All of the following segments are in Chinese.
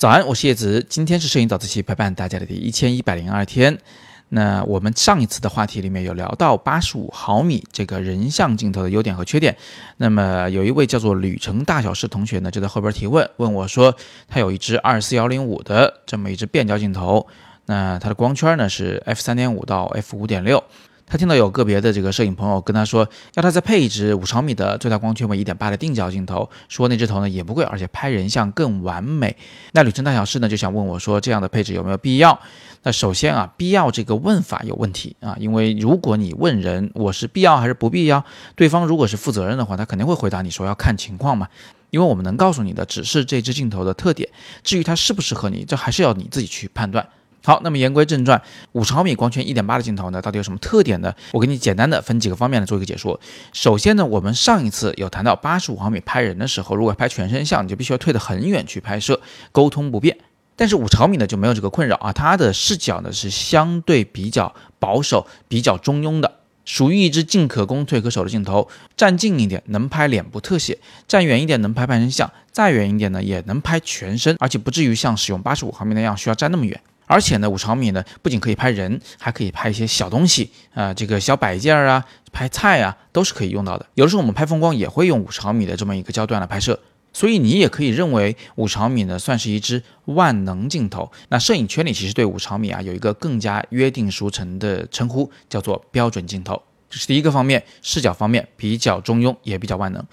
早安，我是叶子。今天是摄影早自习陪伴大家的第一千一百零二天。那我们上一次的话题里面有聊到八十五毫米这个人像镜头的优点和缺点。那么有一位叫做旅程大小事同学呢，就在后边提问，问我说，他有一支二四幺零五的这么一支变焦镜头，那它的光圈呢是 f 三点五到 f 五点六。他听到有个别的这个摄影朋友跟他说，要他再配一支五毫米的最大光圈为一点八的定焦镜头，说那支头呢也不贵，而且拍人像更完美。那旅程大小事呢就想问我说，这样的配置有没有必要？那首先啊，必要这个问法有问题啊，因为如果你问人我是必要还是不必要，对方如果是负责任的话，他肯定会回答你说要看情况嘛。因为我们能告诉你的只是这支镜头的特点，至于它适不适合你，这还是要你自己去判断。好，那么言归正传，五十毫米光圈一点八的镜头呢，到底有什么特点呢？我给你简单的分几个方面来做一个解说。首先呢，我们上一次有谈到八十五毫米拍人的时候，如果拍全身像，你就必须要退得很远去拍摄，沟通不便。但是五十毫米呢就没有这个困扰啊，它的视角呢是相对比较保守、比较中庸的，属于一支进可攻退可守的镜头。站近一点能拍脸部特写，站远一点能拍半身像，再远一点呢也能拍全身，而且不至于像使用八十五毫米那样需要站那么远。而且呢，五十毫米呢，不仅可以拍人，还可以拍一些小东西啊，这个小摆件啊，拍菜啊，都是可以用到的。有的时候我们拍风光也会用五十毫米的这么一个焦段来拍摄，所以你也可以认为五十毫米呢算是一支万能镜头。那摄影圈里其实对五十毫米啊有一个更加约定俗成的称呼，叫做标准镜头。这是第一个方面，视角方面比较中庸，也比较万能。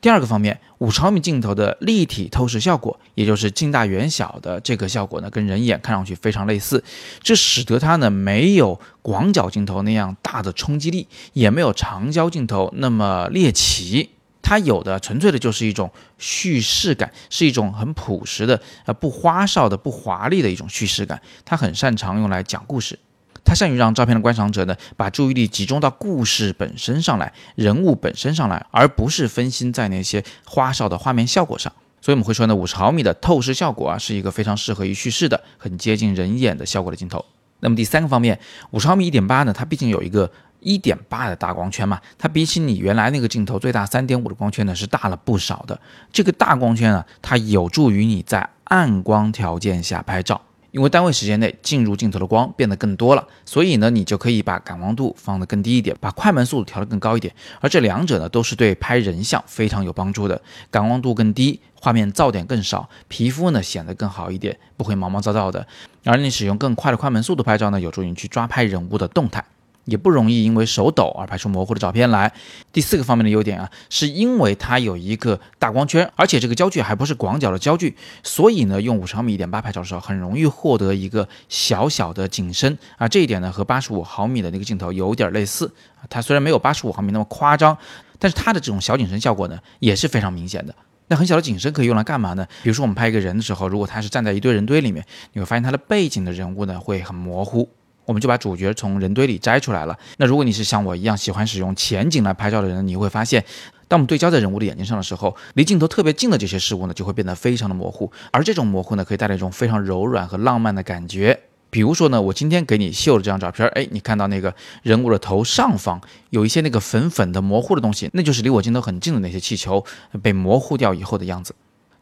第二个方面，五十毫米镜头的立体透视效果，也就是近大远小的这个效果呢，跟人眼看上去非常类似，这使得它呢没有广角镜头那样大的冲击力，也没有长焦镜头那么猎奇，它有的纯粹的就是一种叙事感，是一种很朴实的、呃不花哨的、不华丽的一种叙事感，它很擅长用来讲故事。他善于让照片的观赏者呢，把注意力集中到故事本身上来，人物本身上来，而不是分心在那些花哨的画面效果上。所以我们会说呢，五十毫米的透视效果啊，是一个非常适合于叙事的、很接近人眼的效果的镜头。那么第三个方面，五十毫米一点八呢，它毕竟有一个一点八的大光圈嘛，它比起你原来那个镜头最大三点五的光圈呢，是大了不少的。这个大光圈啊，它有助于你在暗光条件下拍照。因为单位时间内进入镜头的光变得更多了，所以呢，你就可以把感光度放得更低一点，把快门速度调得更高一点。而这两者呢，都是对拍人像非常有帮助的。感光度更低，画面噪点更少，皮肤呢显得更好一点，不会毛毛躁躁的。而你使用更快的快门速度拍照呢，有助于去抓拍人物的动态。也不容易因为手抖而拍出模糊的照片来。第四个方面的优点啊，是因为它有一个大光圈，而且这个焦距还不是广角的焦距，所以呢，用五十毫米一点八拍照的时候，很容易获得一个小小的景深啊。这一点呢，和八十五毫米的那个镜头有点类似。它虽然没有八十五毫米那么夸张，但是它的这种小景深效果呢，也是非常明显的。那很小的景深可以用来干嘛呢？比如说我们拍一个人的时候，如果他是站在一堆人堆里面，你会发现他的背景的人物呢会很模糊。我们就把主角从人堆里摘出来了。那如果你是像我一样喜欢使用前景来拍照的人，你会发现，当我们对焦在人物的眼睛上的时候，离镜头特别近的这些事物呢，就会变得非常的模糊。而这种模糊呢，可以带来一种非常柔软和浪漫的感觉。比如说呢，我今天给你秀的这张照片，哎，你看到那个人物的头上方有一些那个粉粉的模糊的东西，那就是离我镜头很近的那些气球被模糊掉以后的样子。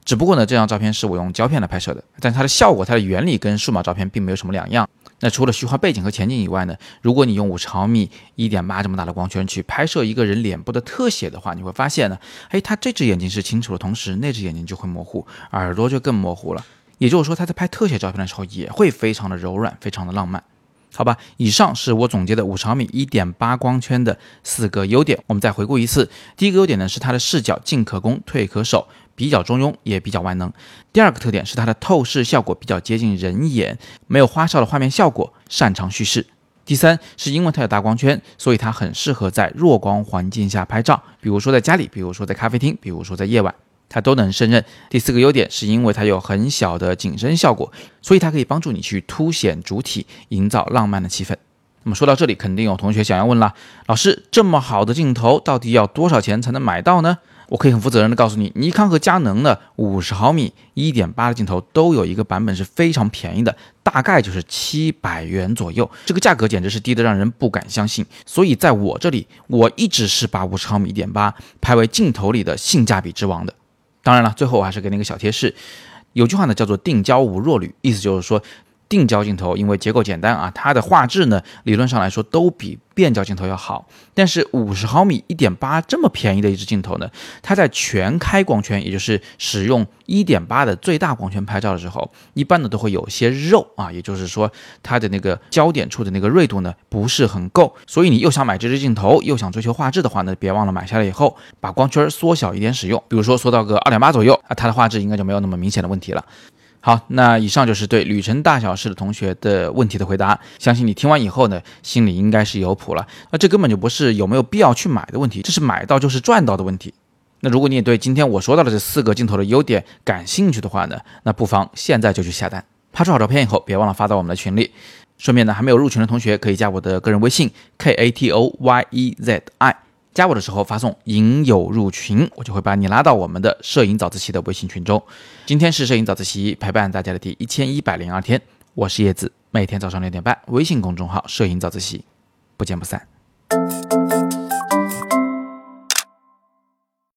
只不过呢，这张照片是我用胶片来拍摄的，但它的效果、它的原理跟数码照片并没有什么两样。那除了虚化背景和前景以外呢，如果你用五十毫米一点八这么大的光圈去拍摄一个人脸部的特写的话，你会发现呢，诶，他这只眼睛是清楚的同时，那只眼睛就会模糊，耳朵就更模糊了。也就是说，他在拍特写照片的时候也会非常的柔软，非常的浪漫。好吧，以上是我总结的五十毫米一点八光圈的四个优点。我们再回顾一次，第一个优点呢是它的视角进可攻退可守，比较中庸也比较万能。第二个特点是它的透视效果比较接近人眼，没有花哨的画面效果，擅长叙事。第三是因为它有大光圈，所以它很适合在弱光环境下拍照，比如说在家里，比如说在咖啡厅，比如说在夜晚。它都能胜任。第四个优点是因为它有很小的景深效果，所以它可以帮助你去凸显主体，营造浪漫的气氛。那么说到这里，肯定有同学想要问了：老师，这么好的镜头到底要多少钱才能买到呢？我可以很负责任的告诉你，尼康和佳能的五十毫米一点八的镜头都有一个版本是非常便宜的，大概就是七百元左右。这个价格简直是低得让人不敢相信。所以在我这里，我一直是把五十毫米一点八拍为镜头里的性价比之王的。当然了，最后我还是给那个小贴士，有句话呢叫做“定焦无弱旅”，意思就是说。定焦镜头因为结构简单啊，它的画质呢理论上来说都比变焦镜头要好。但是五十毫米一点八这么便宜的一支镜头呢，它在全开光圈，也就是使用一点八的最大光圈拍照的时候，一般呢都会有些肉啊，也就是说它的那个焦点处的那个锐度呢不是很够。所以你又想买这支镜头，又想追求画质的话呢，别忘了买下来以后把光圈缩小一点使用，比如说缩到个二点八左右啊，它的画质应该就没有那么明显的问题了。好，那以上就是对旅程大小事的同学的问题的回答。相信你听完以后呢，心里应该是有谱了。那这根本就不是有没有必要去买的问题，这是买到就是赚到的问题。那如果你也对今天我说到的这四个镜头的优点感兴趣的话呢，那不妨现在就去下单。拍出好照片以后，别忘了发到我们的群里。顺便呢，还没有入群的同学可以加我的个人微信 k a t o y e z i。加我的时候发送“影友入群”，我就会把你拉到我们的摄影早自习的微信群中。今天是摄影早自习陪伴大家的第一千一百零二天，我是叶子，每天早上六点半，微信公众号“摄影早自习”，不见不散。